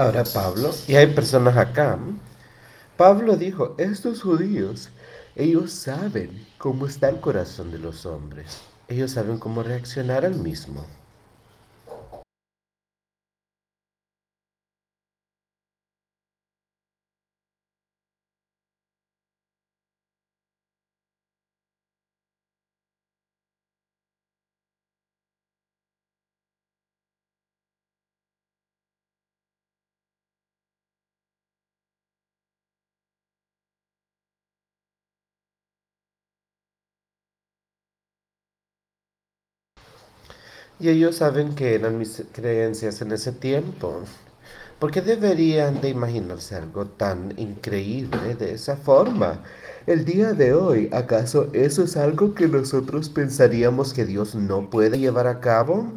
Ahora Pablo, y hay personas acá, Pablo dijo, estos judíos, ellos saben cómo está el corazón de los hombres, ellos saben cómo reaccionar al mismo. Y ellos saben que eran mis creencias en ese tiempo. ¿Por qué deberían de imaginarse algo tan increíble de esa forma? El día de hoy, ¿acaso eso es algo que nosotros pensaríamos que Dios no puede llevar a cabo?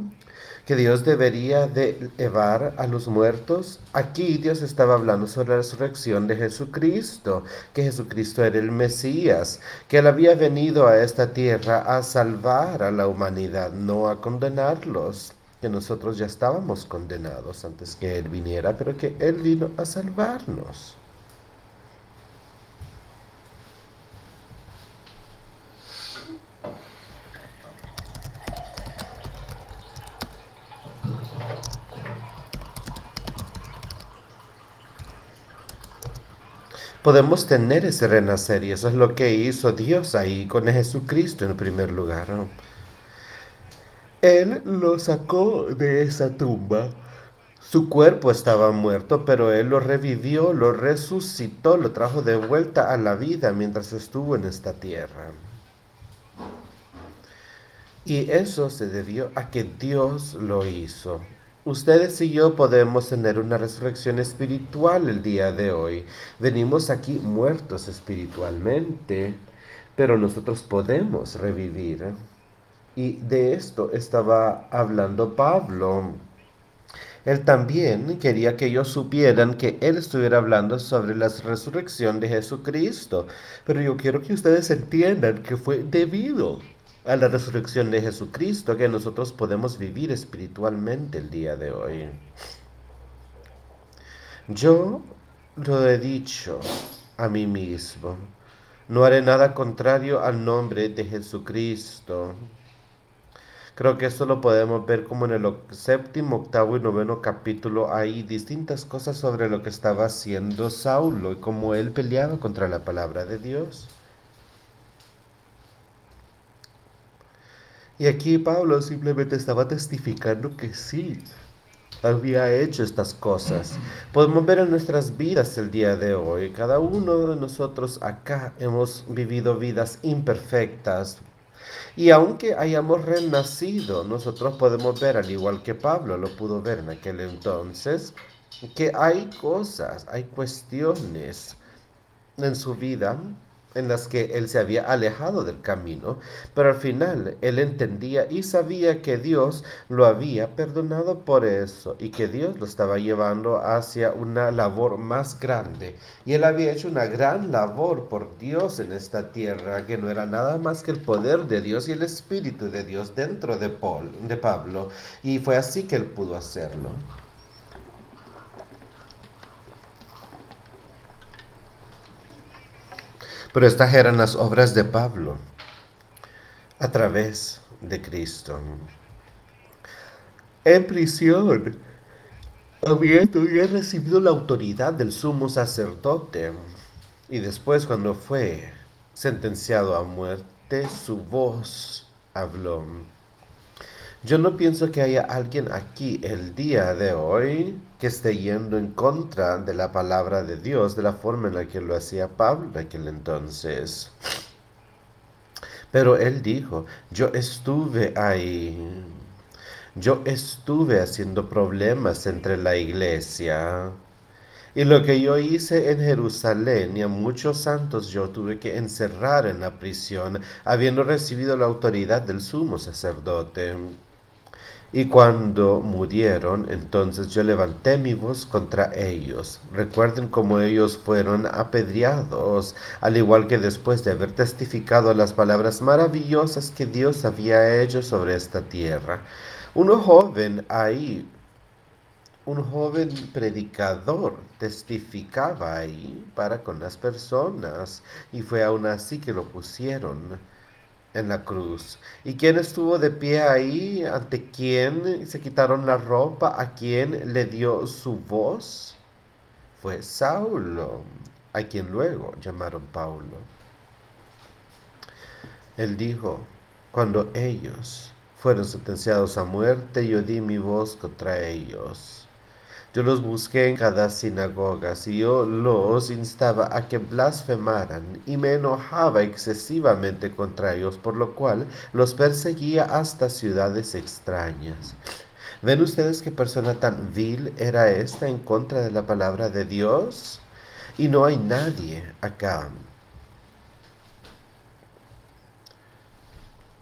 Que Dios debería de llevar a los muertos. Aquí Dios estaba hablando sobre la resurrección de Jesucristo, que Jesucristo era el Mesías, que Él había venido a esta tierra a salvar a la humanidad, no a condenarlos, que nosotros ya estábamos condenados antes que Él viniera, pero que Él vino a salvarnos. Podemos tener ese renacer y eso es lo que hizo Dios ahí con Jesucristo en primer lugar. Él lo sacó de esa tumba. Su cuerpo estaba muerto, pero Él lo revivió, lo resucitó, lo trajo de vuelta a la vida mientras estuvo en esta tierra. Y eso se debió a que Dios lo hizo. Ustedes y yo podemos tener una resurrección espiritual el día de hoy. Venimos aquí muertos espiritualmente, pero nosotros podemos revivir. Y de esto estaba hablando Pablo. Él también quería que ellos supieran que él estuviera hablando sobre la resurrección de Jesucristo. Pero yo quiero que ustedes entiendan que fue debido a la resurrección de Jesucristo que nosotros podemos vivir espiritualmente el día de hoy. Yo lo he dicho a mí mismo, no haré nada contrario al nombre de Jesucristo. Creo que esto lo podemos ver como en el séptimo, octavo y noveno capítulo. Hay distintas cosas sobre lo que estaba haciendo Saulo y cómo él peleaba contra la palabra de Dios. Y aquí Pablo simplemente estaba testificando que sí, había hecho estas cosas. Podemos ver en nuestras vidas el día de hoy. Cada uno de nosotros acá hemos vivido vidas imperfectas. Y aunque hayamos renacido, nosotros podemos ver, al igual que Pablo lo pudo ver en aquel entonces, que hay cosas, hay cuestiones en su vida en las que él se había alejado del camino, pero al final él entendía y sabía que Dios lo había perdonado por eso y que Dios lo estaba llevando hacia una labor más grande. Y él había hecho una gran labor por Dios en esta tierra, que no era nada más que el poder de Dios y el Espíritu de Dios dentro de, Paul, de Pablo. Y fue así que él pudo hacerlo. Pero estas eran las obras de Pablo a través de Cristo. En prisión había, recibido la autoridad del sumo sacerdote y después cuando fue sentenciado a muerte, su voz habló. Yo no pienso que haya alguien aquí el día de hoy que esté yendo en contra de la palabra de Dios, de la forma en la que lo hacía Pablo aquel entonces. Pero él dijo, yo estuve ahí, yo estuve haciendo problemas entre la iglesia. Y lo que yo hice en Jerusalén y a muchos santos yo tuve que encerrar en la prisión, habiendo recibido la autoridad del sumo sacerdote. Y cuando murieron, entonces yo levanté mi voz contra ellos. Recuerden cómo ellos fueron apedreados, al igual que después de haber testificado las palabras maravillosas que Dios había hecho sobre esta tierra. Uno joven ahí un joven predicador testificaba ahí para con las personas y fue aún así que lo pusieron en la cruz. ¿Y quién estuvo de pie ahí? ¿Ante quién se quitaron la ropa? ¿A quién le dio su voz? Fue Saulo, a quien luego llamaron Paulo. Él dijo, cuando ellos fueron sentenciados a muerte, yo di mi voz contra ellos. Yo los busqué en cada sinagoga y yo los instaba a que blasfemaran y me enojaba excesivamente contra ellos, por lo cual los perseguía hasta ciudades extrañas. ¿Ven ustedes qué persona tan vil era esta en contra de la palabra de Dios? Y no hay nadie acá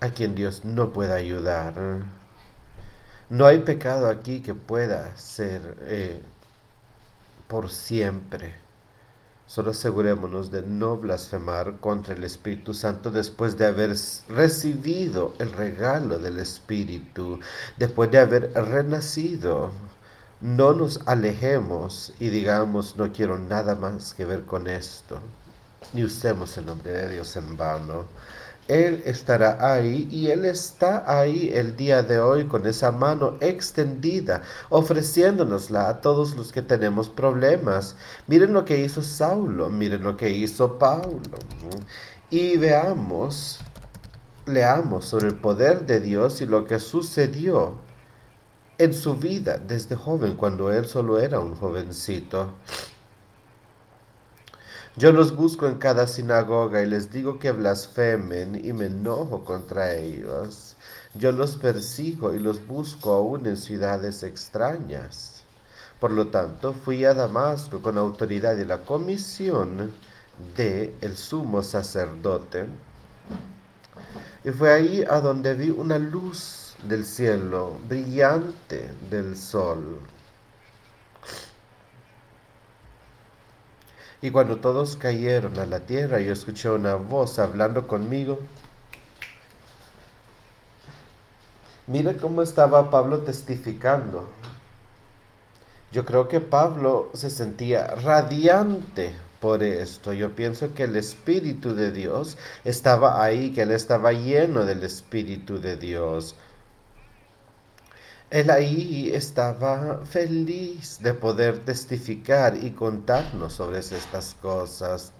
a quien Dios no pueda ayudar. No hay pecado aquí que pueda ser eh, por siempre. Solo asegurémonos de no blasfemar contra el Espíritu Santo después de haber recibido el regalo del Espíritu, después de haber renacido. No nos alejemos y digamos, no quiero nada más que ver con esto, ni usemos el nombre de Dios en vano. Él estará ahí y Él está ahí el día de hoy con esa mano extendida, ofreciéndonosla a todos los que tenemos problemas. Miren lo que hizo Saulo, miren lo que hizo Paulo. Y veamos, leamos sobre el poder de Dios y lo que sucedió en su vida desde joven, cuando él solo era un jovencito. Yo los busco en cada sinagoga y les digo que blasfemen y me enojo contra ellos. Yo los persigo y los busco aún en ciudades extrañas. Por lo tanto, fui a Damasco con autoridad y la comisión de el sumo sacerdote. Y fue ahí a donde vi una luz del cielo, brillante del sol Y cuando todos cayeron a la tierra, yo escuché una voz hablando conmigo. Mira cómo estaba Pablo testificando. Yo creo que Pablo se sentía radiante por esto. Yo pienso que el Espíritu de Dios estaba ahí, que él estaba lleno del Espíritu de Dios. Él ahí estaba feliz de poder testificar y contarnos sobre estas cosas.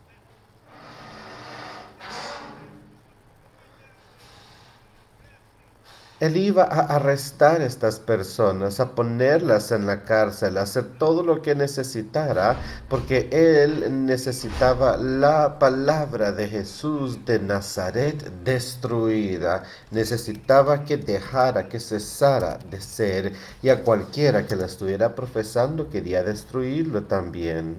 Él iba a arrestar a estas personas, a ponerlas en la cárcel, a hacer todo lo que necesitara, porque él necesitaba la palabra de Jesús de Nazaret destruida. Necesitaba que dejara, que cesara de ser, y a cualquiera que la estuviera profesando quería destruirlo también.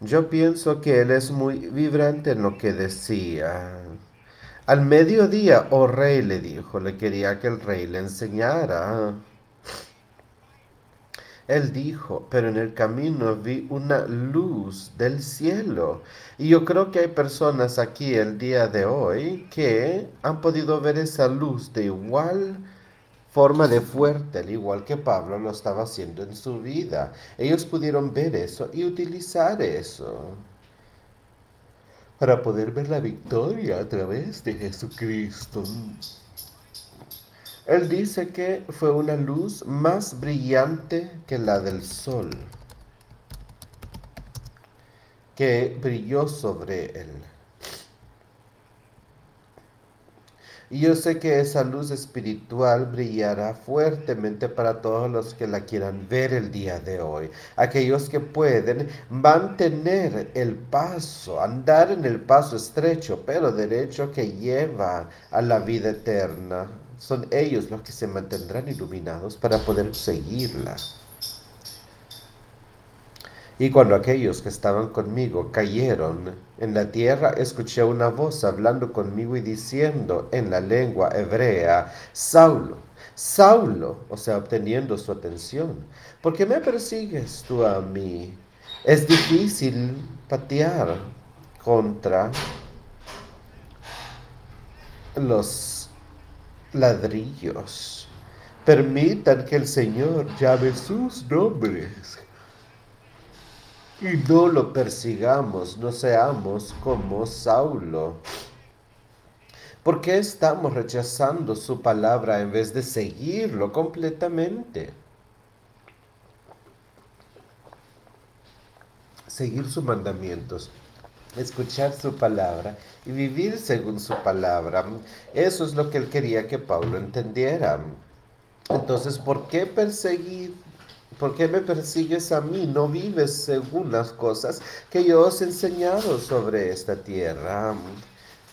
Yo pienso que él es muy vibrante en lo que decía. Al mediodía, oh rey, le dijo, le quería que el rey le enseñara. Él dijo, pero en el camino vi una luz del cielo. Y yo creo que hay personas aquí el día de hoy que han podido ver esa luz de igual forma de fuerte, al igual que Pablo lo estaba haciendo en su vida. Ellos pudieron ver eso y utilizar eso para poder ver la victoria a través de Jesucristo. Él dice que fue una luz más brillante que la del sol, que brilló sobre él. Y yo sé que esa luz espiritual brillará fuertemente para todos los que la quieran ver el día de hoy. Aquellos que pueden mantener el paso, andar en el paso estrecho, pero derecho que lleva a la vida eterna. Son ellos los que se mantendrán iluminados para poder seguirla. Y cuando aquellos que estaban conmigo cayeron en la tierra, escuché una voz hablando conmigo y diciendo en la lengua hebrea, Saulo, Saulo, o sea, obteniendo su atención, ¿por qué me persigues tú a mí? Es difícil patear contra los ladrillos Permitan que el Señor llame sus nombres y no lo persigamos, no seamos como Saulo. ¿Por qué estamos rechazando su palabra en vez de seguirlo completamente? Seguir sus mandamientos, escuchar su palabra y vivir según su palabra. Eso es lo que él quería que Pablo entendiera. Entonces, ¿por qué perseguir ¿Por qué me persigues a mí? No vives según las cosas que yo os he enseñado sobre esta tierra.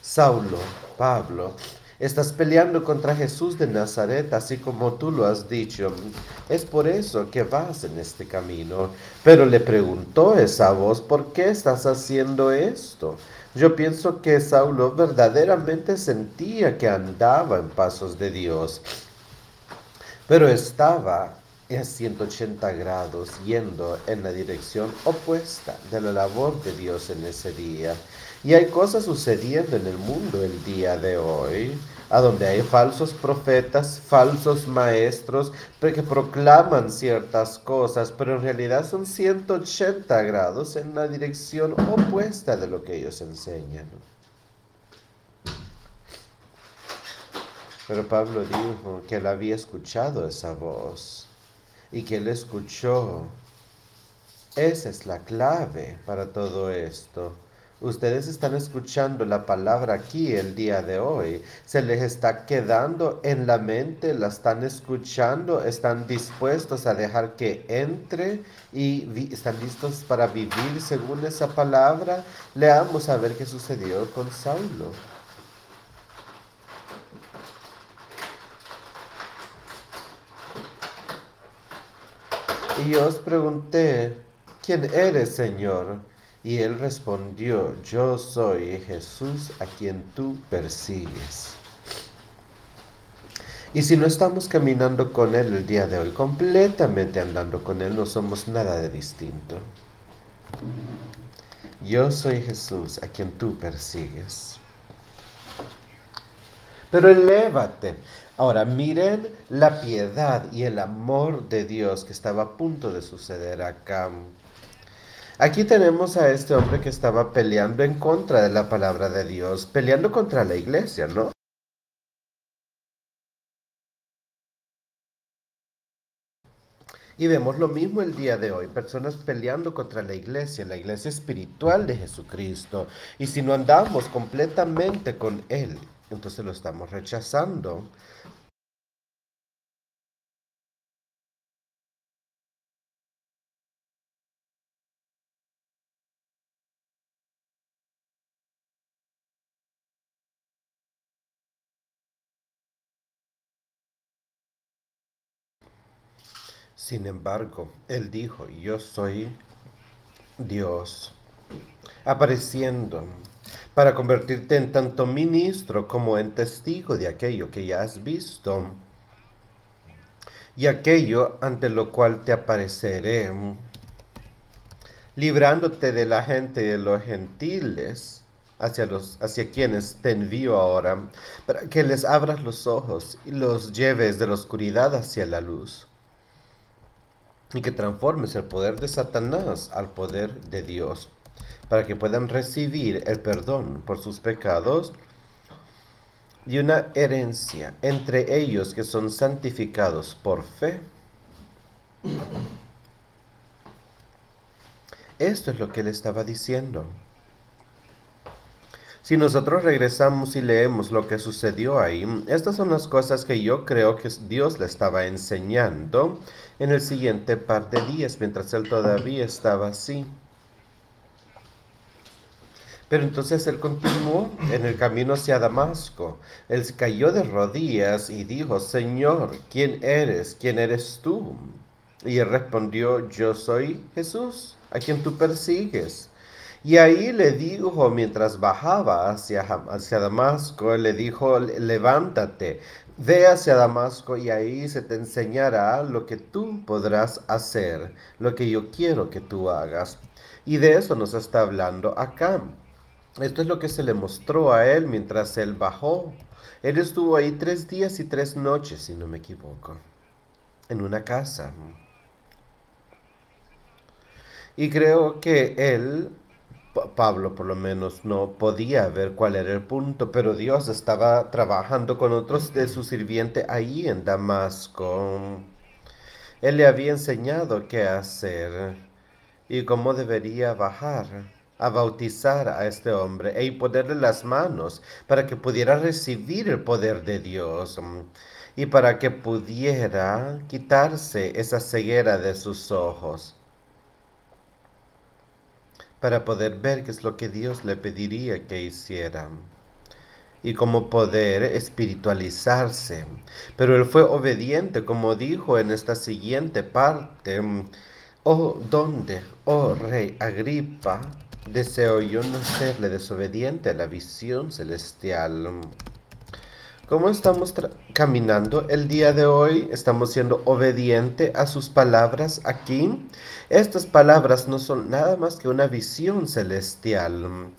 Saulo, Pablo, estás peleando contra Jesús de Nazaret, así como tú lo has dicho. Es por eso que vas en este camino. Pero le preguntó esa voz, ¿por qué estás haciendo esto? Yo pienso que Saulo verdaderamente sentía que andaba en pasos de Dios, pero estaba a 180 grados yendo en la dirección opuesta de la labor de Dios en ese día. Y hay cosas sucediendo en el mundo el día de hoy, a donde hay falsos profetas, falsos maestros que proclaman ciertas cosas, pero en realidad son 180 grados en la dirección opuesta de lo que ellos enseñan. Pero Pablo dijo que él había escuchado esa voz y que Él escuchó. Esa es la clave para todo esto. Ustedes están escuchando la palabra aquí el día de hoy. Se les está quedando en la mente, la están escuchando, están dispuestos a dejar que entre y están listos para vivir según esa palabra. Leamos a ver qué sucedió con Saulo. Y yo os pregunté, ¿quién eres, Señor? Y él respondió, yo soy Jesús a quien tú persigues. Y si no estamos caminando con Él el día de hoy, completamente andando con Él, no somos nada de distinto. Yo soy Jesús a quien tú persigues. Pero elévate, Ahora, miren la piedad y el amor de Dios que estaba a punto de suceder acá. Aquí tenemos a este hombre que estaba peleando en contra de la palabra de Dios, peleando contra la iglesia, ¿no? Y vemos lo mismo el día de hoy, personas peleando contra la iglesia, la iglesia espiritual de Jesucristo. Y si no andamos completamente con Él, entonces lo estamos rechazando. Sin embargo, él dijo, yo soy Dios, apareciendo para convertirte en tanto ministro como en testigo de aquello que ya has visto y aquello ante lo cual te apareceré, librándote de la gente de los gentiles hacia, los, hacia quienes te envío ahora, para que les abras los ojos y los lleves de la oscuridad hacia la luz y que transformes el poder de Satanás al poder de Dios, para que puedan recibir el perdón por sus pecados y una herencia entre ellos que son santificados por fe. Esto es lo que él estaba diciendo. Si nosotros regresamos y leemos lo que sucedió ahí, estas son las cosas que yo creo que Dios le estaba enseñando en el siguiente par de días, mientras él todavía estaba así. Pero entonces él continuó en el camino hacia Damasco. Él cayó de rodillas y dijo, Señor, ¿quién eres? ¿Quién eres tú? Y él respondió, yo soy Jesús, a quien tú persigues. Y ahí le dijo, mientras bajaba hacia, hacia Damasco, le dijo, levántate, ve hacia Damasco y ahí se te enseñará lo que tú podrás hacer, lo que yo quiero que tú hagas. Y de eso nos está hablando acá. Esto es lo que se le mostró a él mientras él bajó. Él estuvo ahí tres días y tres noches, si no me equivoco. en una casa. Y creo que él, Pablo por lo menos, no podía ver cuál era el punto, pero Dios estaba trabajando con otros de su sirviente ahí en Damasco. Él le había enseñado qué hacer y cómo debería bajar a bautizar a este hombre e ponerle las manos para que pudiera recibir el poder de Dios y para que pudiera quitarse esa ceguera de sus ojos para poder ver qué es lo que Dios le pediría que hiciera y como poder espiritualizarse. Pero él fue obediente, como dijo en esta siguiente parte, oh, ¿dónde, oh rey Agripa, deseo yo no serle desobediente a la visión celestial? ¿Cómo estamos caminando el día de hoy? ¿Estamos siendo obediente a sus palabras aquí? Estas palabras no son nada más que una visión celestial.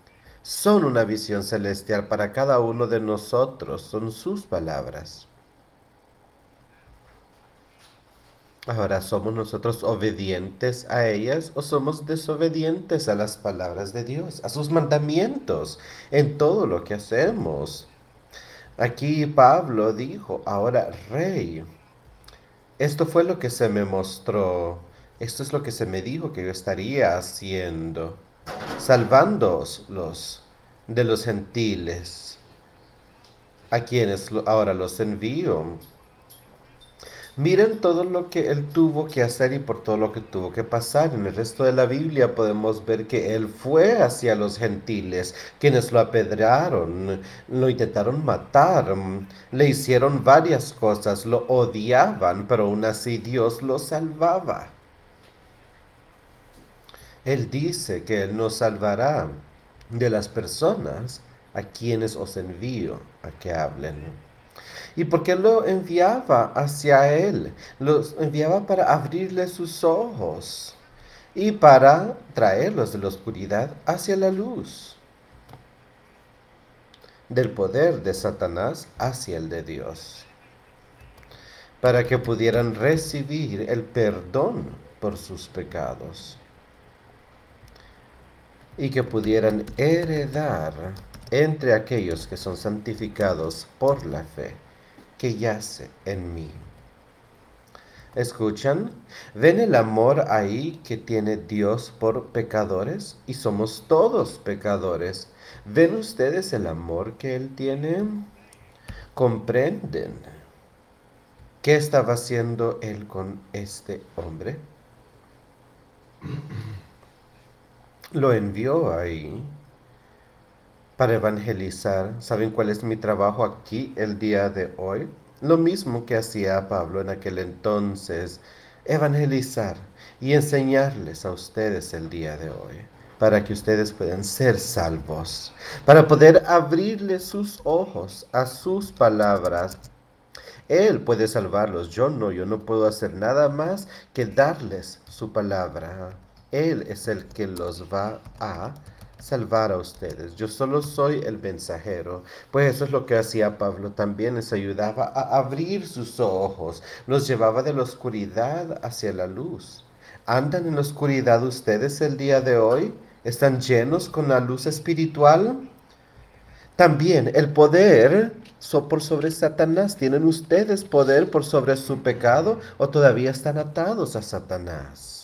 Son una visión celestial para cada uno de nosotros. Son sus palabras. Ahora, ¿somos nosotros obedientes a ellas o somos desobedientes a las palabras de Dios, a sus mandamientos en todo lo que hacemos? Aquí Pablo dijo, ahora rey, esto fue lo que se me mostró, esto es lo que se me dijo que yo estaría haciendo, salvándolos de los gentiles, a quienes ahora los envío. Miren todo lo que él tuvo que hacer y por todo lo que tuvo que pasar. En el resto de la Biblia podemos ver que él fue hacia los gentiles, quienes lo apedraron, lo intentaron matar, le hicieron varias cosas, lo odiaban, pero aún así Dios lo salvaba. Él dice que Él nos salvará de las personas a quienes os envío a que hablen. ¿Y por qué lo enviaba hacia él? Los enviaba para abrirle sus ojos y para traerlos de la oscuridad hacia la luz. Del poder de Satanás hacia el de Dios. Para que pudieran recibir el perdón por sus pecados. Y que pudieran heredar entre aquellos que son santificados por la fe que yace en mí. ¿Escuchan? ¿Ven el amor ahí que tiene Dios por pecadores? Y somos todos pecadores. ¿Ven ustedes el amor que Él tiene? ¿Comprenden? ¿Qué estaba haciendo Él con este hombre? Lo envió ahí para evangelizar. ¿Saben cuál es mi trabajo aquí el día de hoy? Lo mismo que hacía Pablo en aquel entonces, evangelizar y enseñarles a ustedes el día de hoy para que ustedes puedan ser salvos, para poder abrirles sus ojos a sus palabras. Él puede salvarlos, yo no, yo no puedo hacer nada más que darles su palabra. Él es el que los va a salvar a ustedes. Yo solo soy el mensajero. Pues eso es lo que hacía Pablo también, les ayudaba a abrir sus ojos, los llevaba de la oscuridad hacia la luz. ¿Andan en la oscuridad ustedes el día de hoy? ¿Están llenos con la luz espiritual? También el poder por sobre Satanás. ¿Tienen ustedes poder por sobre su pecado o todavía están atados a Satanás?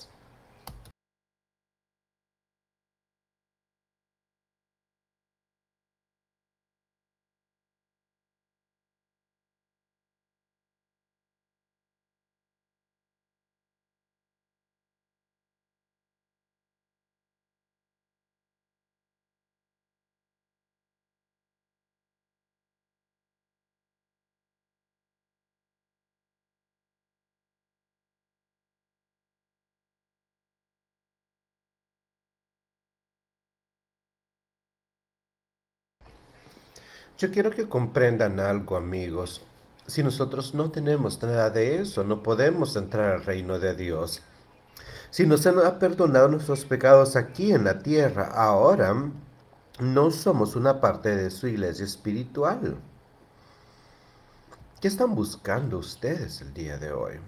Yo quiero que comprendan algo, amigos. Si nosotros no tenemos nada de eso, no podemos entrar al reino de Dios. Si nos han perdonado nuestros pecados aquí en la tierra, ahora no somos una parte de su iglesia espiritual. ¿Qué están buscando ustedes el día de hoy?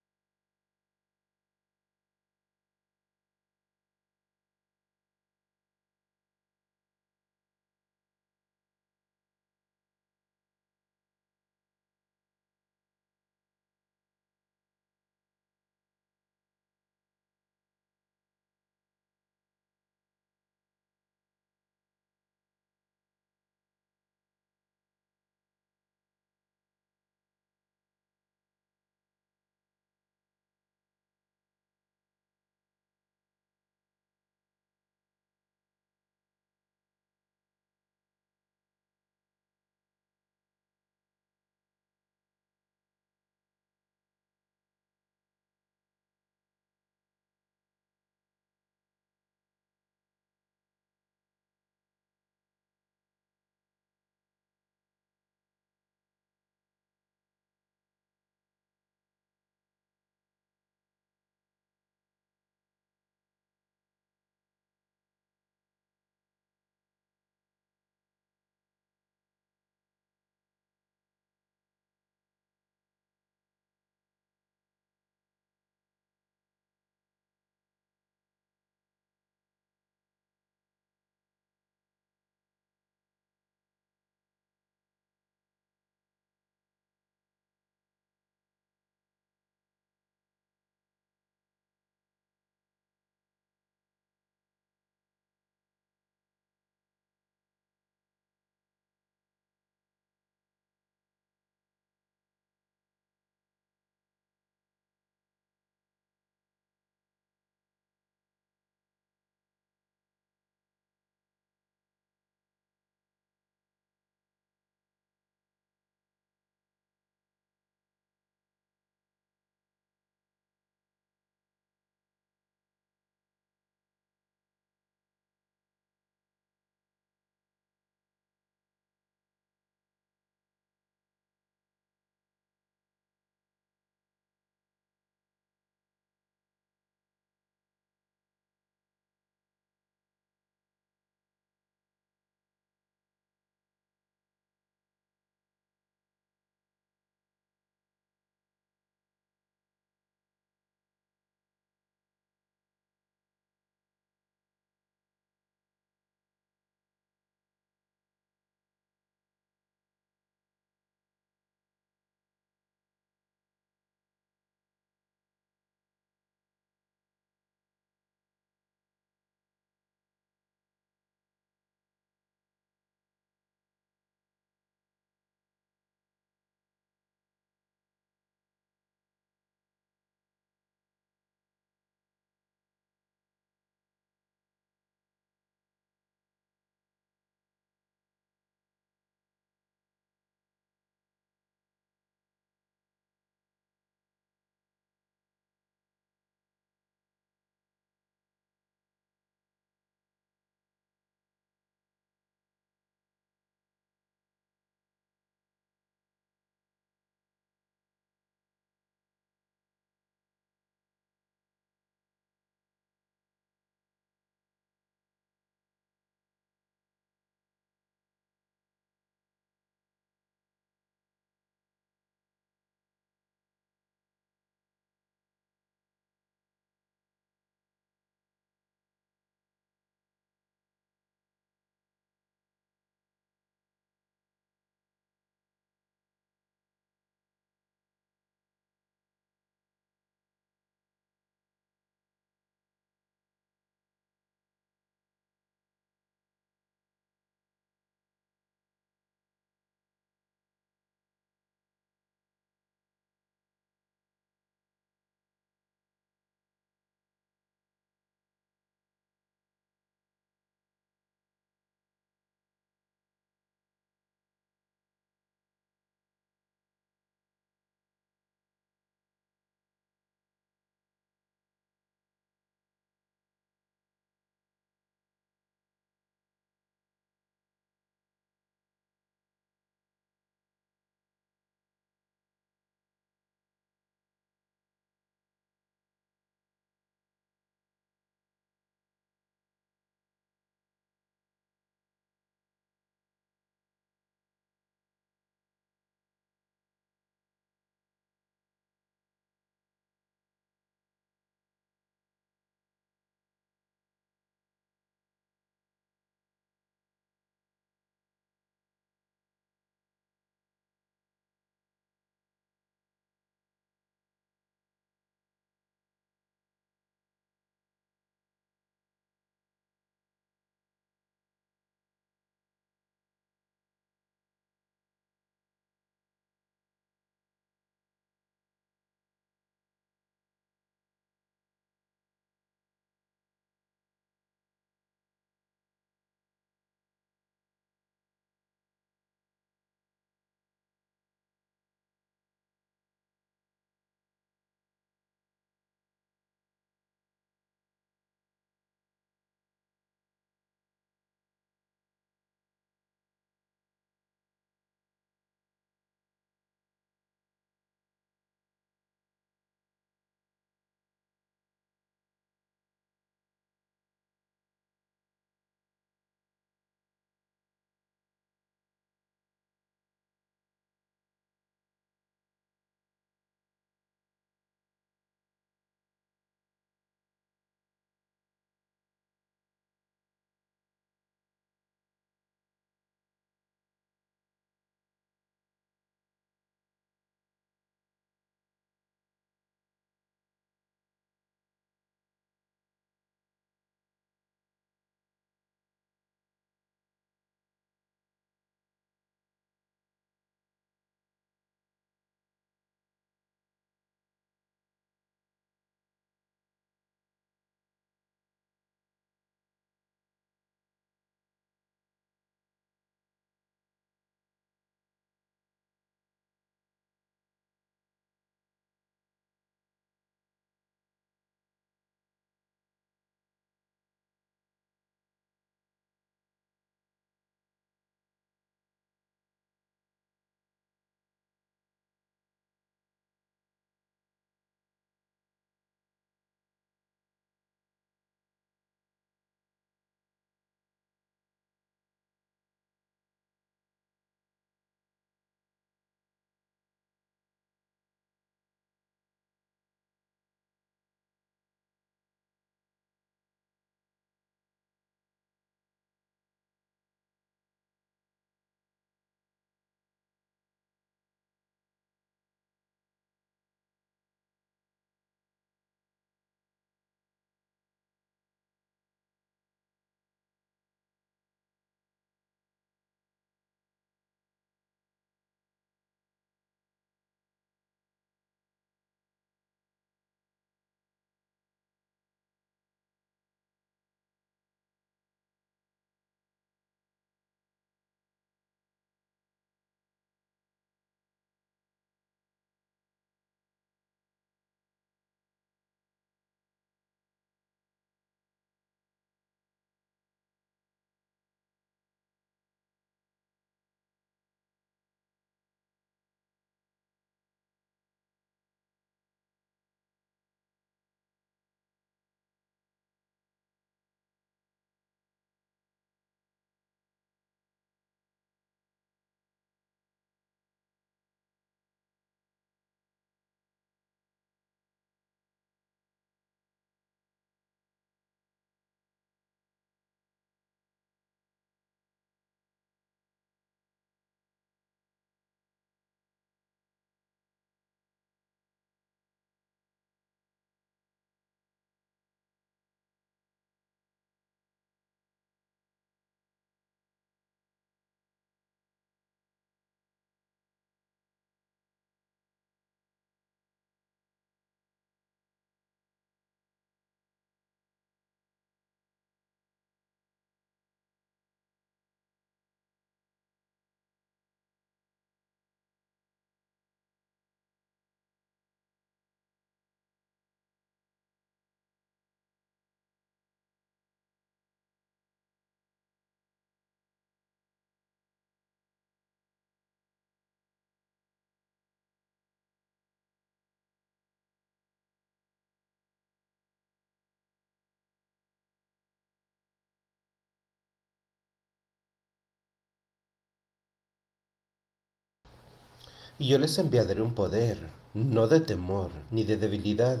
Y yo les enviaré un poder, no de temor ni de debilidad,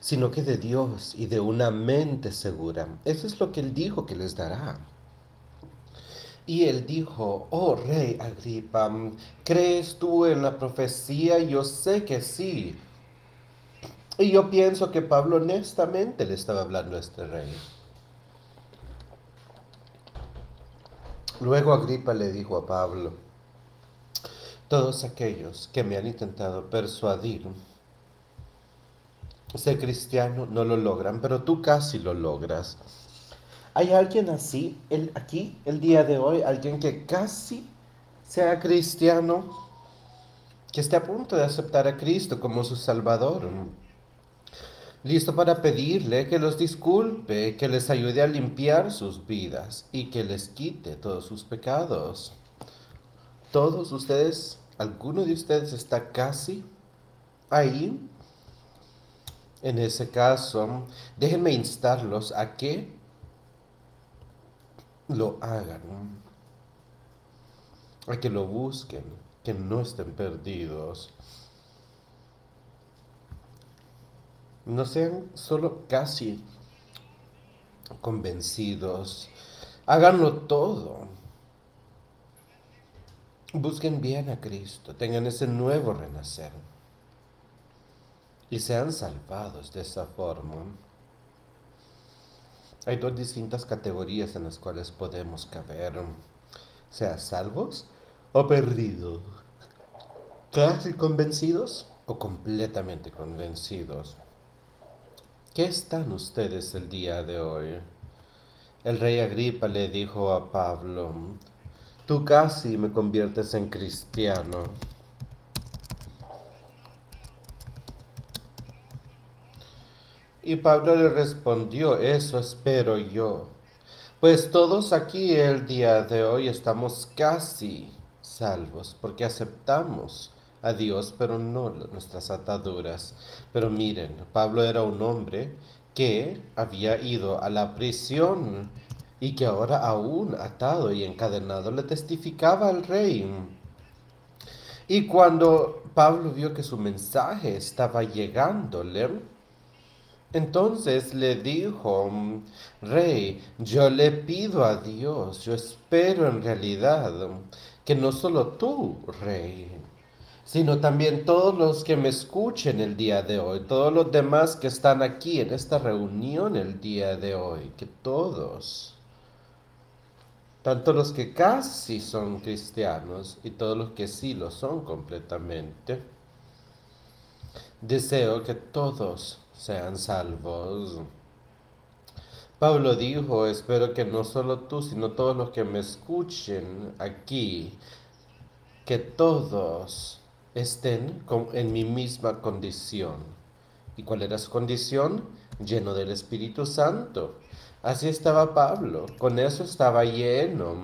sino que de Dios y de una mente segura. Eso es lo que Él dijo que les dará. Y él dijo, oh rey Agripa, ¿crees tú en la profecía? Yo sé que sí. Y yo pienso que Pablo honestamente le estaba hablando a este rey. Luego Agripa le dijo a Pablo, todos aquellos que me han intentado persuadir ser cristiano no lo logran, pero tú casi lo logras. ¿Hay alguien así el, aquí el día de hoy? ¿Alguien que casi sea cristiano? Que esté a punto de aceptar a Cristo como su Salvador listo para pedirle que los disculpe, que les ayude a limpiar sus vidas y que les quite todos sus pecados. Todos ustedes, alguno de ustedes está casi ahí. En ese caso, déjenme instarlos a que lo hagan, a que lo busquen, que no estén perdidos. no sean solo casi convencidos, háganlo todo. Busquen bien a Cristo, tengan ese nuevo renacer y sean salvados de esa forma. Hay dos distintas categorías en las cuales podemos caber, sea salvos o perdidos, casi convencidos o completamente convencidos. ¿Qué están ustedes el día de hoy? El rey Agripa le dijo a Pablo, tú casi me conviertes en cristiano. Y Pablo le respondió, eso espero yo. Pues todos aquí el día de hoy estamos casi salvos porque aceptamos a Dios, pero no nuestras ataduras. Pero miren, Pablo era un hombre que había ido a la prisión y que ahora aún atado y encadenado le testificaba al rey. Y cuando Pablo vio que su mensaje estaba llegándole, entonces le dijo, Rey, yo le pido a Dios, yo espero en realidad que no solo tú, Rey, sino también todos los que me escuchen el día de hoy, todos los demás que están aquí en esta reunión el día de hoy, que todos, tanto los que casi son cristianos y todos los que sí lo son completamente, deseo que todos sean salvos. Pablo dijo, espero que no solo tú, sino todos los que me escuchen aquí, que todos estén en mi misma condición. ¿Y cuál era su condición? Lleno del Espíritu Santo. Así estaba Pablo, con eso estaba lleno.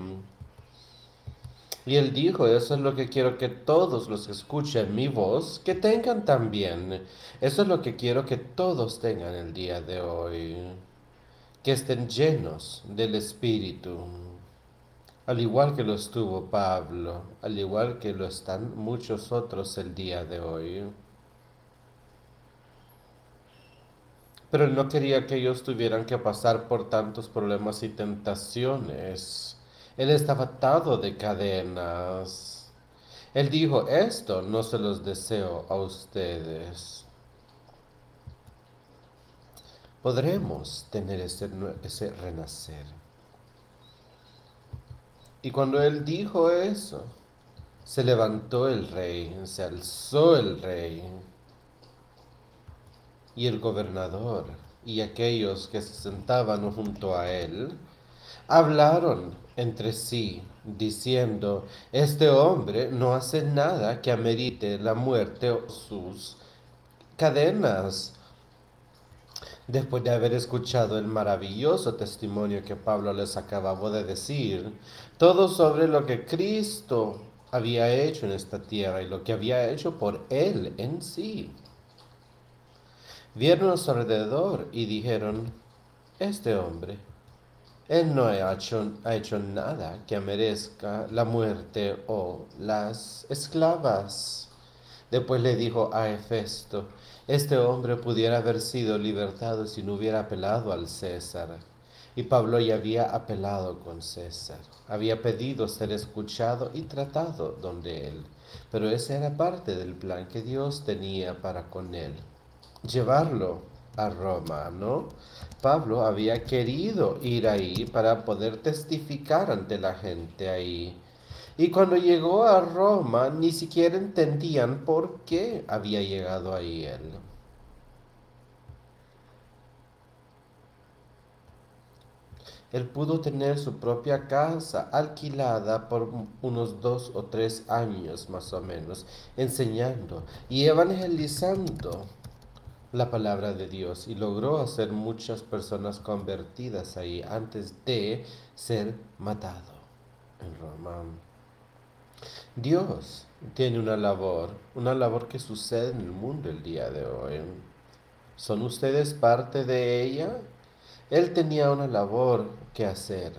Y él dijo, eso es lo que quiero que todos los que escuchen mi voz, que tengan también. Eso es lo que quiero que todos tengan el día de hoy. Que estén llenos del Espíritu al igual que lo estuvo Pablo, al igual que lo están muchos otros el día de hoy. Pero él no quería que ellos tuvieran que pasar por tantos problemas y tentaciones. Él estaba atado de cadenas. Él dijo, esto no se los deseo a ustedes. Podremos tener ese, ese renacer. Y cuando él dijo eso, se levantó el rey, se alzó el rey y el gobernador y aquellos que se sentaban junto a él hablaron entre sí, diciendo, este hombre no hace nada que amerite la muerte o sus cadenas. Después de haber escuchado el maravilloso testimonio que Pablo les acababa de decir, todo sobre lo que Cristo había hecho en esta tierra y lo que había hecho por Él en sí. Vieron a su alrededor y dijeron, este hombre, Él no ha hecho, ha hecho nada que merezca la muerte o las esclavas. Después le dijo a Hefesto, este hombre pudiera haber sido libertado si no hubiera apelado al César. Y Pablo ya había apelado con César, había pedido ser escuchado y tratado donde él. Pero esa era parte del plan que Dios tenía para con él. Llevarlo a Roma, ¿no? Pablo había querido ir ahí para poder testificar ante la gente ahí. Y cuando llegó a Roma, ni siquiera entendían por qué había llegado ahí él. Él pudo tener su propia casa alquilada por unos dos o tres años más o menos, enseñando y evangelizando la palabra de Dios y logró hacer muchas personas convertidas ahí antes de ser matado en Roma. Dios tiene una labor, una labor que sucede en el mundo el día de hoy. ¿Son ustedes parte de ella? Él tenía una labor que hacer.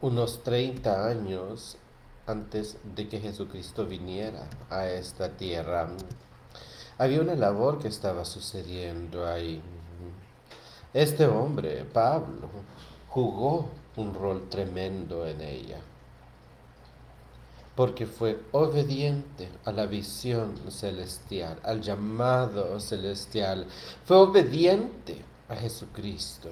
Unos 30 años antes de que Jesucristo viniera a esta tierra. Había una labor que estaba sucediendo ahí. Este hombre, Pablo, jugó un rol tremendo en ella, porque fue obediente a la visión celestial, al llamado celestial, fue obediente a Jesucristo.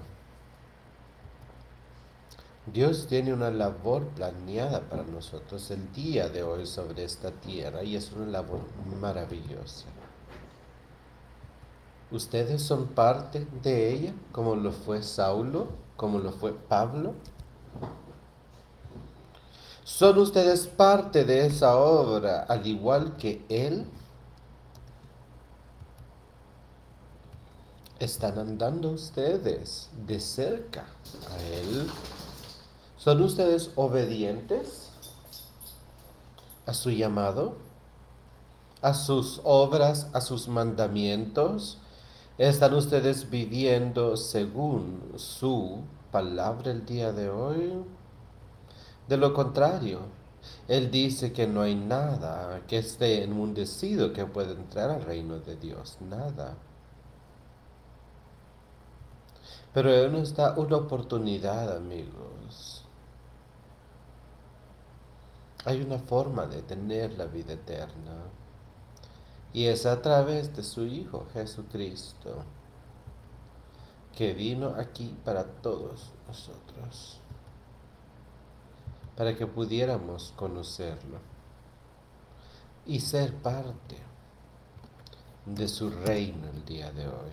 Dios tiene una labor planeada para nosotros el día de hoy sobre esta tierra y es una labor maravillosa. Ustedes son parte de ella, como lo fue Saulo, como lo fue Pablo. ¿Son ustedes parte de esa obra al igual que Él? ¿Están andando ustedes de cerca a Él? ¿Son ustedes obedientes a su llamado? ¿A sus obras, a sus mandamientos? ¿Están ustedes viviendo según su palabra el día de hoy? De lo contrario, Él dice que no hay nada que esté enmundecido que pueda entrar al reino de Dios, nada. Pero Él nos da una oportunidad, amigos. Hay una forma de tener la vida eterna. Y es a través de su Hijo Jesucristo que vino aquí para todos nosotros, para que pudiéramos conocerlo y ser parte de su reino el día de hoy.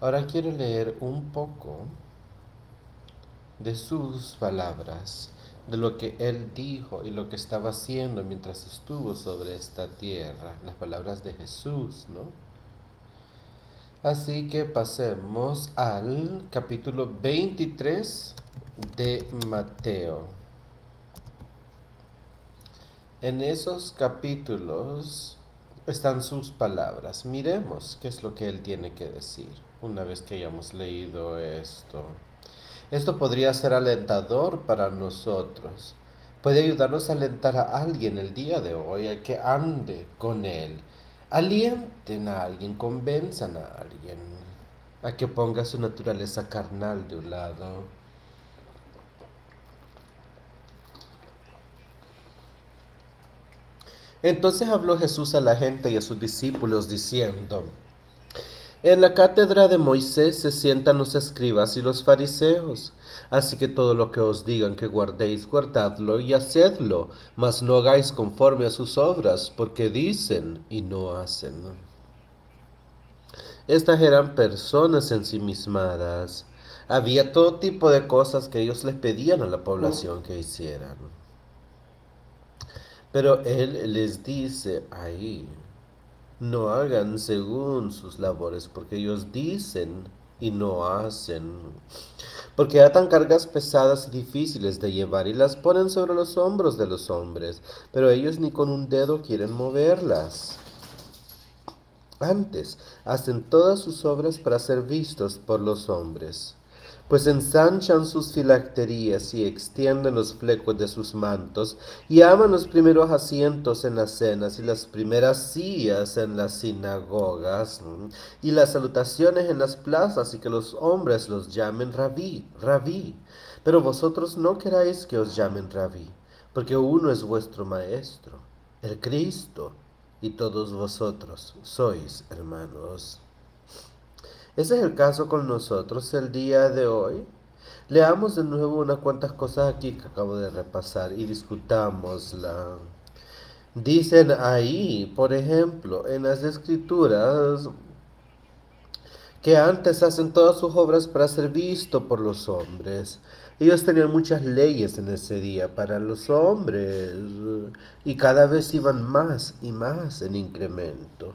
Ahora quiero leer un poco de sus palabras de lo que él dijo y lo que estaba haciendo mientras estuvo sobre esta tierra, las palabras de Jesús, ¿no? Así que pasemos al capítulo 23 de Mateo. En esos capítulos están sus palabras. Miremos qué es lo que él tiene que decir una vez que hayamos leído esto. Esto podría ser alentador para nosotros. Puede ayudarnos a alentar a alguien el día de hoy a que ande con Él. Alienten a alguien, convenzan a alguien a que ponga su naturaleza carnal de un lado. Entonces habló Jesús a la gente y a sus discípulos diciendo, en la cátedra de Moisés se sientan los escribas y los fariseos. Así que todo lo que os digan que guardéis, guardadlo y hacedlo, mas no hagáis conforme a sus obras, porque dicen y no hacen. Estas eran personas ensimismadas. Había todo tipo de cosas que ellos les pedían a la población que hicieran. Pero Él les dice ahí, no hagan según sus labores, porque ellos dicen y no hacen. Porque atan cargas pesadas y difíciles de llevar y las ponen sobre los hombros de los hombres, pero ellos ni con un dedo quieren moverlas. Antes, hacen todas sus obras para ser vistos por los hombres. Pues ensanchan sus filacterías y extienden los flecos de sus mantos, y aman los primeros asientos en las cenas y las primeras sillas en las sinagogas, y las salutaciones en las plazas, y que los hombres los llamen rabí, rabí. Pero vosotros no queráis que os llamen rabí, porque uno es vuestro maestro, el Cristo, y todos vosotros sois hermanos. Ese es el caso con nosotros el día de hoy. Leamos de nuevo unas cuantas cosas aquí que acabo de repasar y discutámosla. Dicen ahí, por ejemplo, en las escrituras, que antes hacen todas sus obras para ser visto por los hombres. Ellos tenían muchas leyes en ese día para los hombres y cada vez iban más y más en incremento.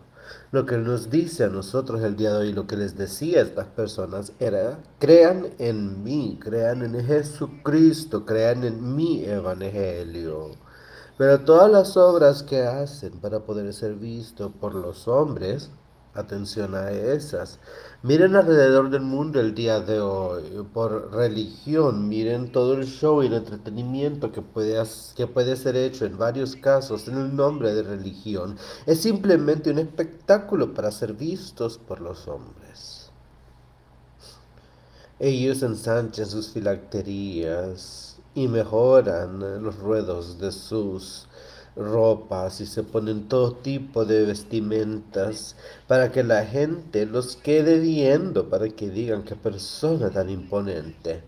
Lo que nos dice a nosotros el día de hoy, lo que les decía a estas personas era, crean en mí, crean en Jesucristo, crean en mi evangelio. Pero todas las obras que hacen para poder ser visto por los hombres, atención a esas. Miren alrededor del mundo el día de hoy, por religión, miren todo el show y el entretenimiento que puede, que puede ser hecho en varios casos en el nombre de religión. Es simplemente un espectáculo para ser vistos por los hombres. Ellos ensanchan sus filacterías y mejoran los ruedos de sus ropas y se ponen todo tipo de vestimentas para que la gente los quede viendo, para que digan qué persona tan imponente,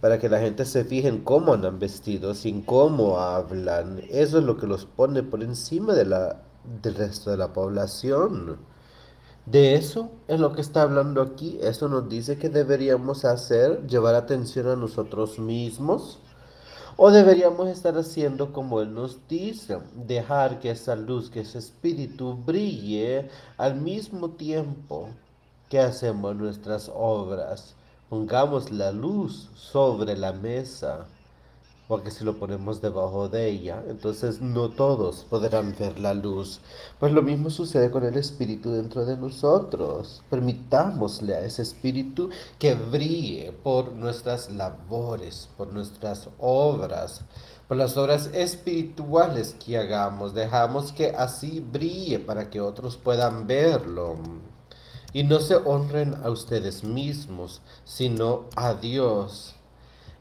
para que la gente se fije en cómo andan vestidos y en cómo hablan. Eso es lo que los pone por encima de la, del resto de la población. De eso es lo que está hablando aquí. Eso nos dice que deberíamos hacer, llevar atención a nosotros mismos ¿O deberíamos estar haciendo como Él nos dice, dejar que esa luz, que ese espíritu brille al mismo tiempo que hacemos nuestras obras? Pongamos la luz sobre la mesa porque si lo ponemos debajo de ella, entonces no todos podrán ver la luz. Pues lo mismo sucede con el Espíritu dentro de nosotros. Permitámosle a ese Espíritu que brille por nuestras labores, por nuestras obras, por las obras espirituales que hagamos. Dejamos que así brille para que otros puedan verlo. Y no se honren a ustedes mismos, sino a Dios.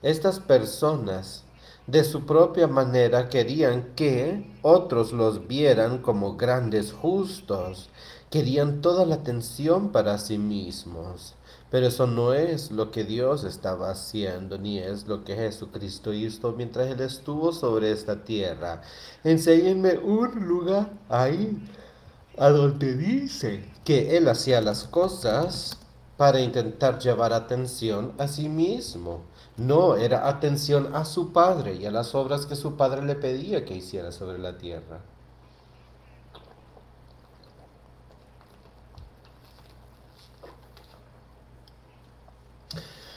Estas personas de su propia manera querían que otros los vieran como grandes justos, querían toda la atención para sí mismos. Pero eso no es lo que Dios estaba haciendo, ni es lo que Jesucristo hizo mientras Él estuvo sobre esta tierra. Enséñenme un lugar ahí, a donde dice que Él hacía las cosas para intentar llevar atención a sí mismo. No, era atención a su padre y a las obras que su padre le pedía que hiciera sobre la tierra.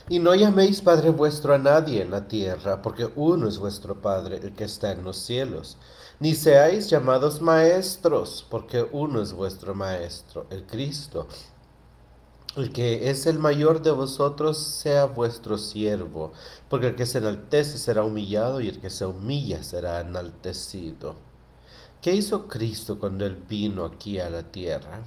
Y no llaméis Padre vuestro a nadie en la tierra, porque uno es vuestro Padre, el que está en los cielos. Ni seáis llamados maestros, porque uno es vuestro Maestro, el Cristo. El que es el mayor de vosotros sea vuestro siervo, porque el que se enaltece será humillado y el que se humilla será enaltecido. ¿Qué hizo Cristo cuando Él vino aquí a la tierra?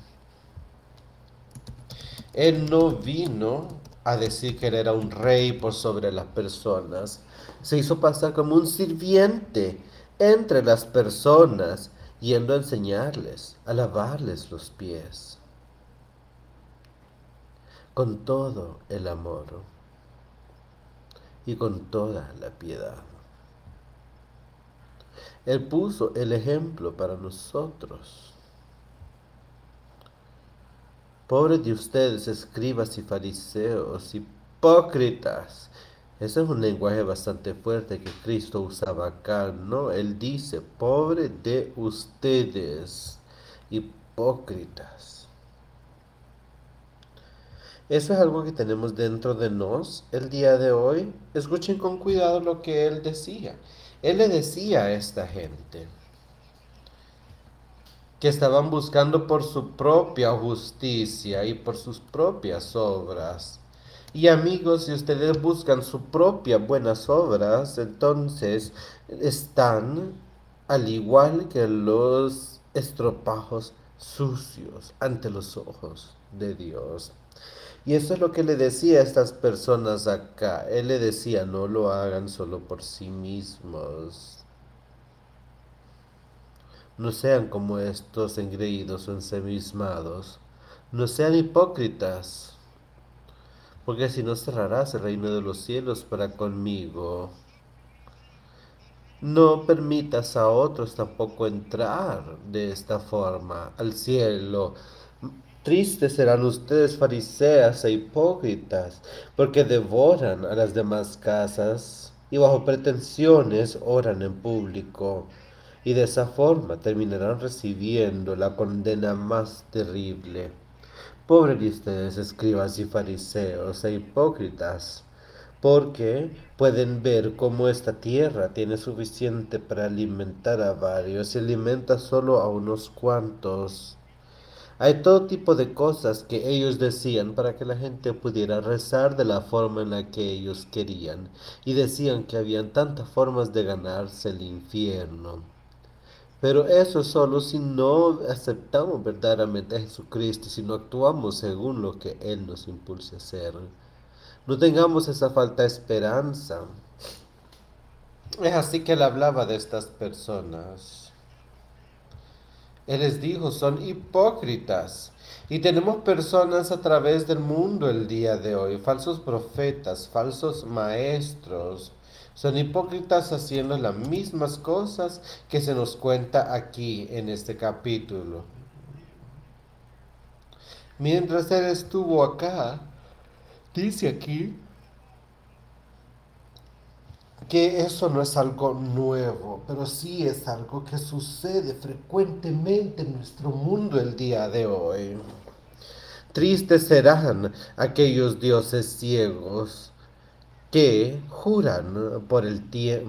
Él no vino a decir que Él era un rey por sobre las personas. Se hizo pasar como un sirviente entre las personas, yendo a enseñarles, a lavarles los pies con todo el amor y con toda la piedad. Él puso el ejemplo para nosotros. Pobres de ustedes, escribas y fariseos, hipócritas. Ese es un lenguaje bastante fuerte que Cristo usaba acá, ¿no? Él dice, pobre de ustedes, hipócritas. Eso es algo que tenemos dentro de nos el día de hoy. Escuchen con cuidado lo que él decía. Él le decía a esta gente que estaban buscando por su propia justicia y por sus propias obras. Y amigos, si ustedes buscan sus propias buenas obras, entonces están al igual que los estropajos sucios ante los ojos de Dios. Y eso es lo que le decía a estas personas acá. Él le decía, no lo hagan solo por sí mismos. No sean como estos engreídos o ensemismados. No sean hipócritas. Porque si no cerrarás el reino de los cielos para conmigo. No permitas a otros tampoco entrar de esta forma al cielo. Tristes serán ustedes, fariseas e hipócritas, porque devoran a las demás casas y bajo pretensiones oran en público, y de esa forma terminarán recibiendo la condena más terrible. Pobres de ustedes, escribas y fariseos e hipócritas, porque pueden ver cómo esta tierra tiene suficiente para alimentar a varios y alimenta solo a unos cuantos. Hay todo tipo de cosas que ellos decían para que la gente pudiera rezar de la forma en la que ellos querían y decían que habían tantas formas de ganarse el infierno. Pero eso solo si no aceptamos verdaderamente a Jesucristo, si no actuamos según lo que Él nos impulse a hacer. No tengamos esa falta de esperanza. Es así que él hablaba de estas personas. Él les dijo, son hipócritas. Y tenemos personas a través del mundo el día de hoy, falsos profetas, falsos maestros. Son hipócritas haciendo las mismas cosas que se nos cuenta aquí en este capítulo. Mientras él estuvo acá, dice aquí que eso no es algo nuevo, pero sí es algo que sucede frecuentemente en nuestro mundo el día de hoy. Tristes serán aquellos dioses ciegos que juran por el,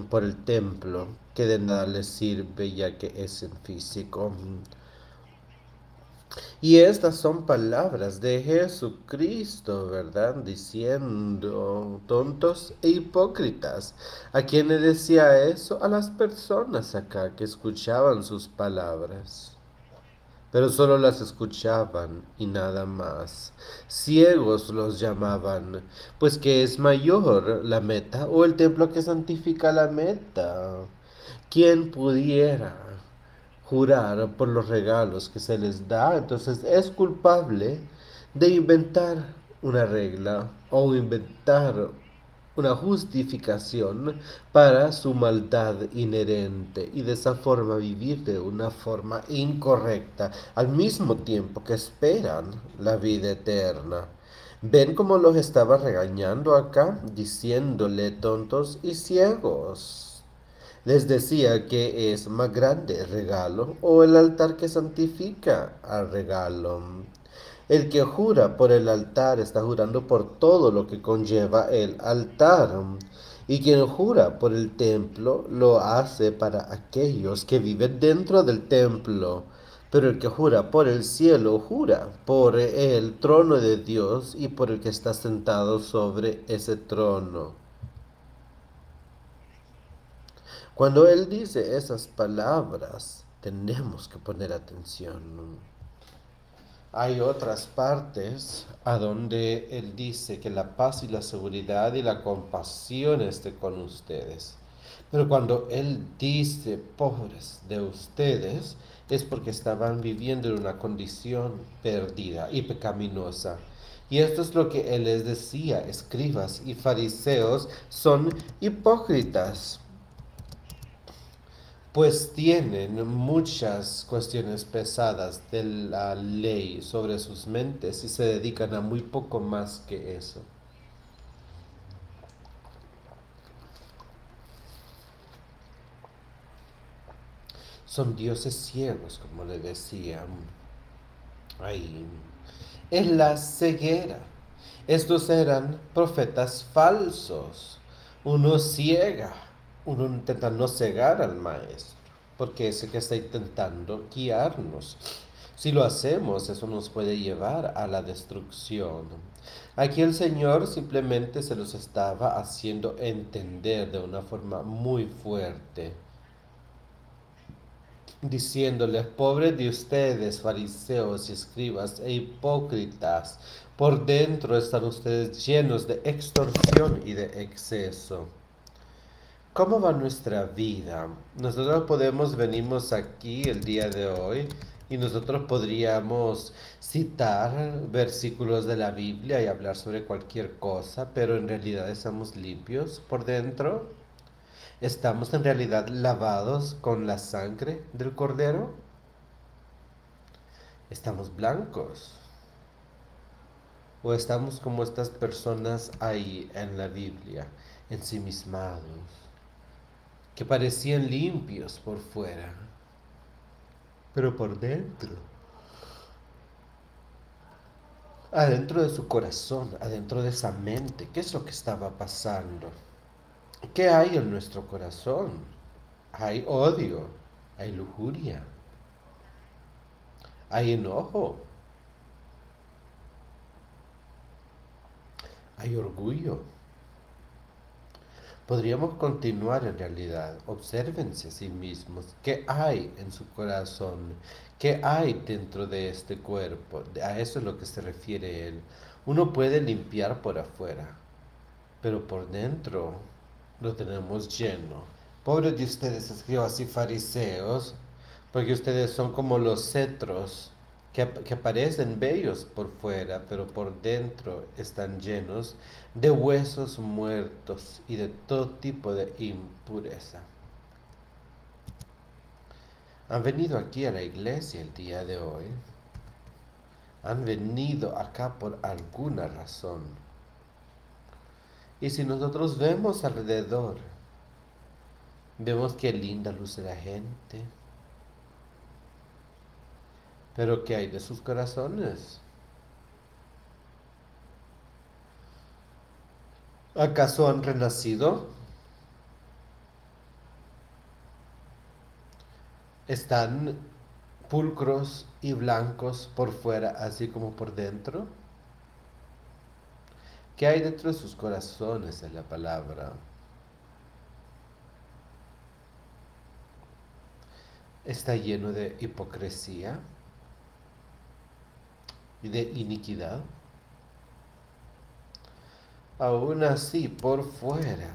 por el templo que de nada les sirve ya que es en físico. Y estas son palabras de Jesucristo, ¿verdad? Diciendo tontos e hipócritas. ¿A quién le decía eso? A las personas acá que escuchaban sus palabras. Pero solo las escuchaban y nada más. Ciegos los llamaban, pues que es mayor la meta o el templo que santifica la meta. ¿Quién pudiera? Jurar por los regalos que se les da, entonces es culpable de inventar una regla o inventar una justificación para su maldad inherente y de esa forma vivir de una forma incorrecta al mismo tiempo que esperan la vida eterna. ¿Ven cómo los estaba regañando acá, diciéndole tontos y ciegos? Les decía que es más grande el regalo o el altar que santifica al regalo. El que jura por el altar está jurando por todo lo que conlleva el altar. Y quien jura por el templo lo hace para aquellos que viven dentro del templo. Pero el que jura por el cielo jura por el trono de Dios y por el que está sentado sobre ese trono. Cuando Él dice esas palabras, tenemos que poner atención. Hay otras partes a donde Él dice que la paz y la seguridad y la compasión esté con ustedes. Pero cuando Él dice pobres de ustedes, es porque estaban viviendo en una condición perdida y pecaminosa. Y esto es lo que Él les decía, escribas y fariseos son hipócritas pues tienen muchas cuestiones pesadas de la ley sobre sus mentes y se dedican a muy poco más que eso. Son dioses ciegos, como le decían. Ahí. Es la ceguera. Estos eran profetas falsos. Uno ciega uno intenta no cegar al maestro, porque es el que está intentando guiarnos. Si lo hacemos, eso nos puede llevar a la destrucción. Aquí el Señor simplemente se los estaba haciendo entender de una forma muy fuerte, diciéndoles, pobres de ustedes, fariseos y escribas e hipócritas, por dentro están ustedes llenos de extorsión y de exceso. ¿Cómo va nuestra vida? Nosotros podemos, venimos aquí el día de hoy y nosotros podríamos citar versículos de la Biblia y hablar sobre cualquier cosa, pero en realidad estamos limpios por dentro. ¿Estamos en realidad lavados con la sangre del cordero? ¿Estamos blancos? ¿O estamos como estas personas ahí en la Biblia, ensimismados, que parecían limpios por fuera? pero por dentro. Adentro de su corazón, adentro de esa mente, ¿qué es lo que estaba pasando? ¿Qué hay en nuestro corazón? Hay odio, hay lujuria, hay enojo, hay orgullo. Podríamos continuar en realidad. Obsérvense a sí mismos. ¿Qué hay en su corazón? ¿Qué hay dentro de este cuerpo? A eso es lo que se refiere él. Uno puede limpiar por afuera, pero por dentro lo tenemos lleno. Pobres de ustedes, escribas y fariseos, porque ustedes son como los cetros que, que parecen bellos por fuera, pero por dentro están llenos de huesos muertos y de todo tipo de impureza. Han venido aquí a la iglesia el día de hoy. Han venido acá por alguna razón. Y si nosotros vemos alrededor, vemos qué linda luce la gente, pero ¿qué hay de sus corazones? ¿Acaso han renacido? ¿Están pulcros y blancos por fuera, así como por dentro? ¿Qué hay dentro de sus corazones en la palabra? ¿Está lleno de hipocresía? Y de iniquidad. Aún así, por fuera,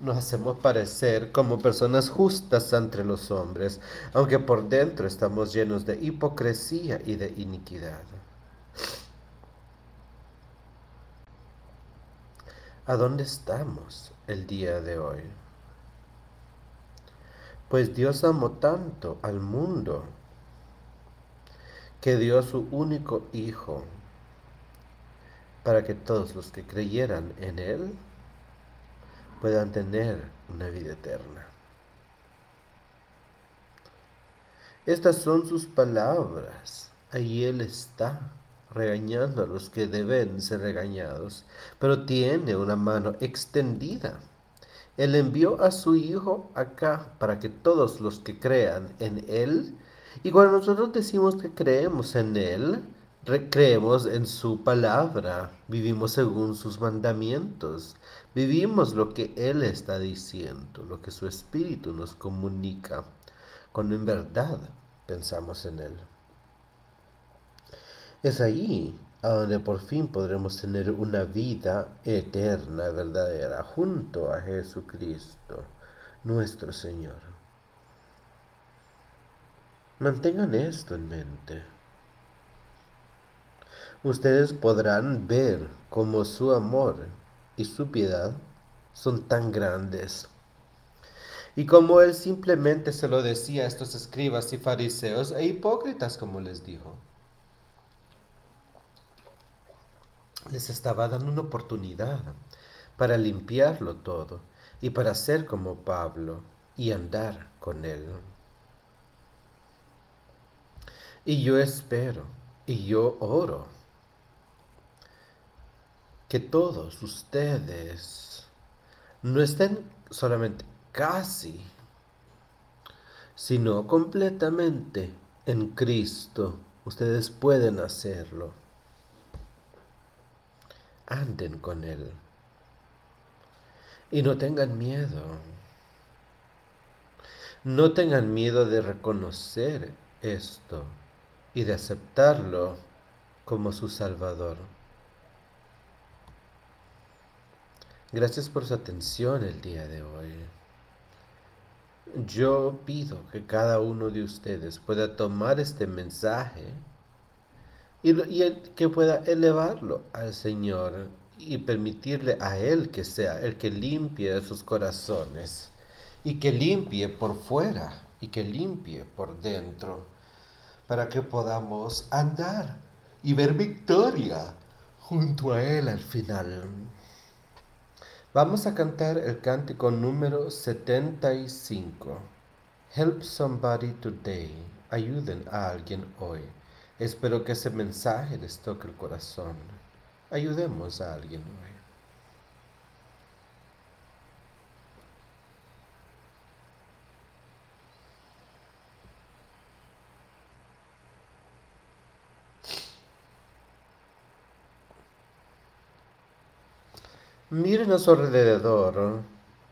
nos hacemos parecer como personas justas entre los hombres, aunque por dentro estamos llenos de hipocresía y de iniquidad. ¿A dónde estamos el día de hoy? Pues Dios amó tanto al mundo que dio a su único Hijo para que todos los que creyeran en Él puedan tener una vida eterna. Estas son sus palabras. Ahí Él está regañando a los que deben ser regañados, pero tiene una mano extendida. Él envió a su Hijo acá para que todos los que crean en Él y cuando nosotros decimos que creemos en Él, creemos en su palabra, vivimos según sus mandamientos, vivimos lo que Él está diciendo, lo que su Espíritu nos comunica, cuando en verdad pensamos en Él. Es ahí a donde por fin podremos tener una vida eterna, verdadera, junto a Jesucristo, nuestro Señor. Mantengan esto en mente. Ustedes podrán ver cómo su amor y su piedad son tan grandes. Y como él simplemente se lo decía a estos escribas y fariseos e hipócritas, como les dijo. Les estaba dando una oportunidad para limpiarlo todo y para ser como Pablo y andar con él. Y yo espero y yo oro que todos ustedes no estén solamente casi, sino completamente en Cristo. Ustedes pueden hacerlo. Anden con Él. Y no tengan miedo. No tengan miedo de reconocer esto y de aceptarlo como su Salvador. Gracias por su atención el día de hoy. Yo pido que cada uno de ustedes pueda tomar este mensaje y, que pueda elevarlo al Señor y permitirle a Él que sea el que limpie sus corazones y que limpie por fuera y que limpie por dentro para que podamos andar y ver victoria junto a Él al final. Vamos a cantar el cántico número 75. Help somebody today. Ayuden a alguien hoy. Espero que ese mensaje les toque el corazón. Ayudemos a alguien hoy. Miren a su alrededor.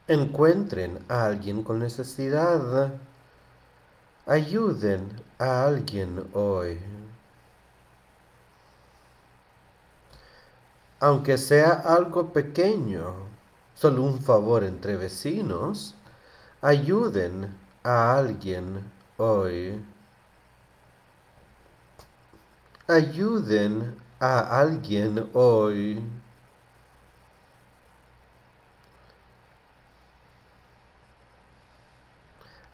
Encuentren a alguien con necesidad. Ayuden a alguien hoy. Aunque sea algo pequeño, solo un favor entre vecinos, ayuden a alguien hoy. Ayuden a alguien hoy.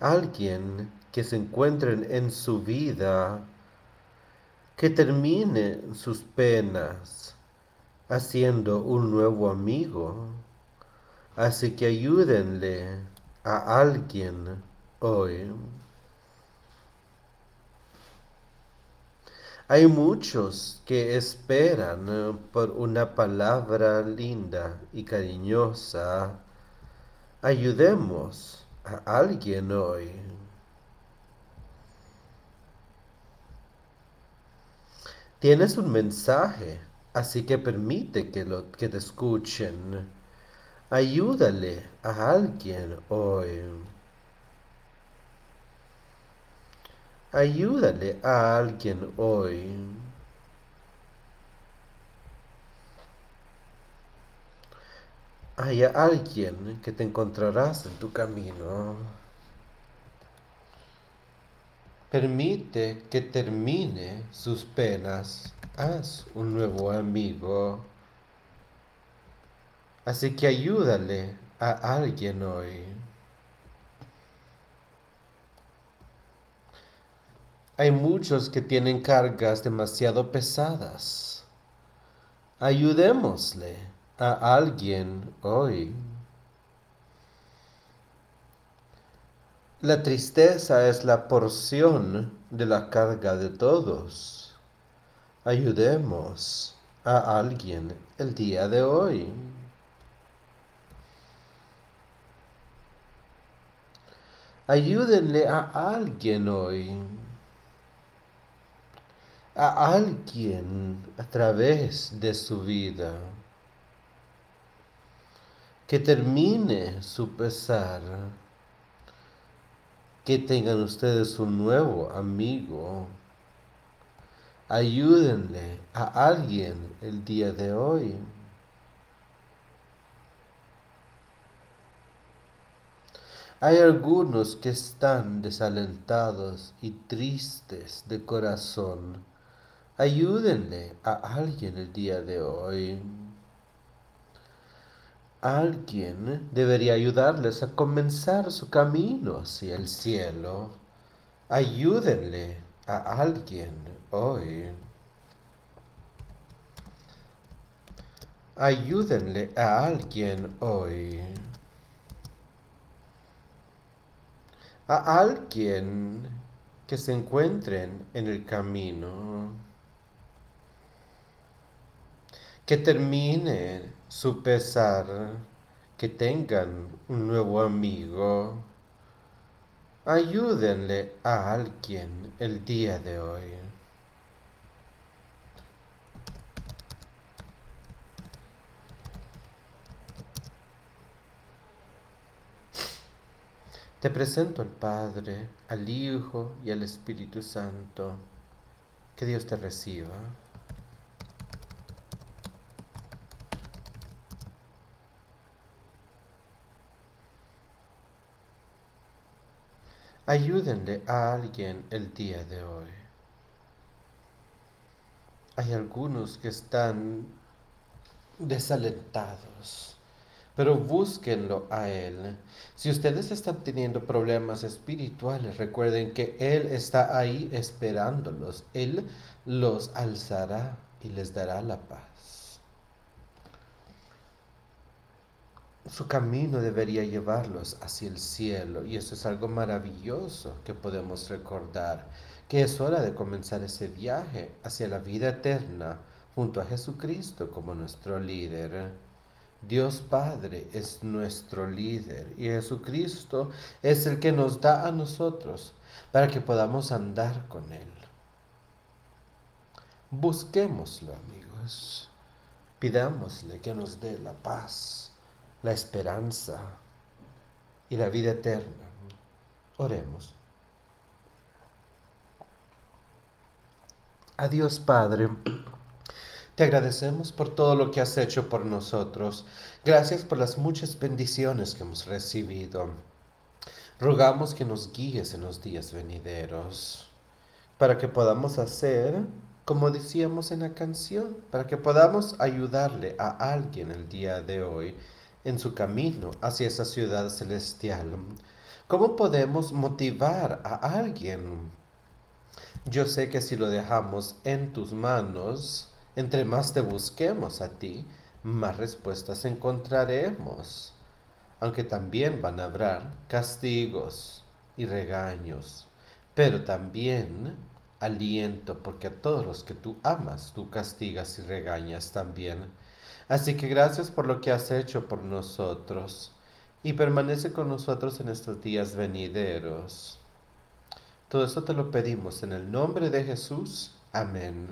Alguien que se encuentren en su vida, que termine sus penas haciendo un nuevo amigo. Así que ayúdenle a alguien hoy. Hay muchos que esperan por una palabra linda y cariñosa. Ayudemos alguien hoy. Tienes un mensaje, así que permite que, lo, que te escuchen. Ayúdale a alguien hoy. Ayúdale a alguien hoy. Hay alguien que te encontrarás en tu camino. Permite que termine sus penas. Haz un nuevo amigo. Así que ayúdale a alguien hoy. Hay muchos que tienen cargas demasiado pesadas. Ayudémosle a alguien hoy. La tristeza es la porción de la carga de todos. Ayudemos a alguien el día de hoy. Ayúdenle a alguien hoy. A alguien a través de su vida que termine su pesar, que tengan ustedes un nuevo amigo. Ayúdenle a alguien el día de hoy. Hay algunos que están desalentados y tristes de corazón. Ayúdenle a alguien el día de hoy. Alguien debería ayudarles a comenzar su camino hacia el cielo. Ayúdenle a alguien hoy. Ayúdenle a alguien hoy. A alguien que se encuentren en el camino. Que termine su pesar, que tengan un nuevo amigo. Ayúdenle a alguien el día de hoy. Te presento al Padre, al Hijo y al Espíritu Santo. Que Dios te reciba. Ayúdenle a alguien el día de hoy. Hay algunos que están desalentados pero búsquenlo a Él. Si ustedes están teniendo problemas espirituales, recuerden que Él está ahí esperándolos. Él los alzará y les dará la paz. Su camino debería llevarlos hacia el cielo y eso es algo maravilloso que podemos recordar, que es hora de comenzar ese viaje hacia la vida eterna junto a Jesucristo como nuestro líder. Dios Padre es nuestro líder y Jesucristo es el que nos da a nosotros para que podamos andar con Él. Busquémoslo, amigos. Pidámosle que nos dé la paz, la esperanza y la vida eterna. Oremos. Adiós, Padre. Te agradecemos por todo lo que has hecho por nosotros. Gracias por las muchas bendiciones que hemos recibido. Rogamos que nos guíes en los días venideros, para que podamos hacer, como decíamos en la canción, para que podamos ayudarle a alguien el día de hoy en su camino hacia esa ciudad celestial. ¿Cómo podemos motivar a alguien? Yo sé que si lo dejamos en tus manos, entre más te busquemos a ti, más respuestas encontraremos. Aunque también van a haber castigos y regaños, pero también aliento, porque a todos los que tú amas, tú castigas y regañas también. Así que gracias por lo que has hecho por nosotros y permanece con nosotros en estos días venideros. Todo eso te lo pedimos en el nombre de Jesús. Amén.